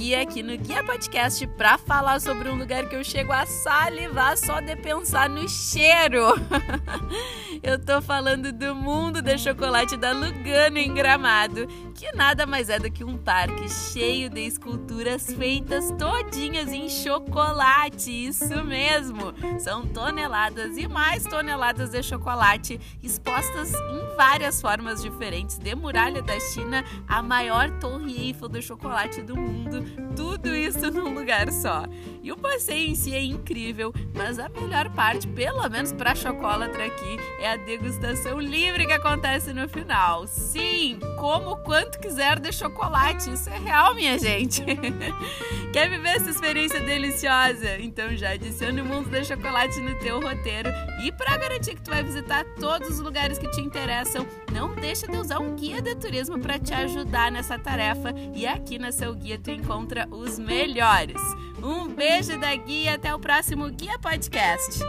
Guia aqui no Guia Podcast para falar sobre um lugar que eu chego a salivar só de pensar no cheiro. tô falando do mundo de chocolate da Lugano em Gramado, que nada mais é do que um parque cheio de esculturas feitas todinhas em chocolate. Isso mesmo. São toneladas e mais toneladas de chocolate expostas em várias formas diferentes, de muralha da China a maior torre Eiffel do chocolate do mundo, tudo isso num lugar só. E o passeio em si é incrível, mas a melhor parte, pelo menos para chocolatra aqui, é a degustação livre que acontece no final. Sim, como quanto quiser de chocolate, isso é real, minha gente. Quer viver essa experiência deliciosa? Então já adicione o mundo do chocolate no teu roteiro e para garantir que tu vai visitar todos os lugares que te interessam, não deixa de usar um guia de turismo para te ajudar nessa tarefa e aqui na seu guia tu encontra os melhores. Um beijo da guia, até o próximo Guia Podcast.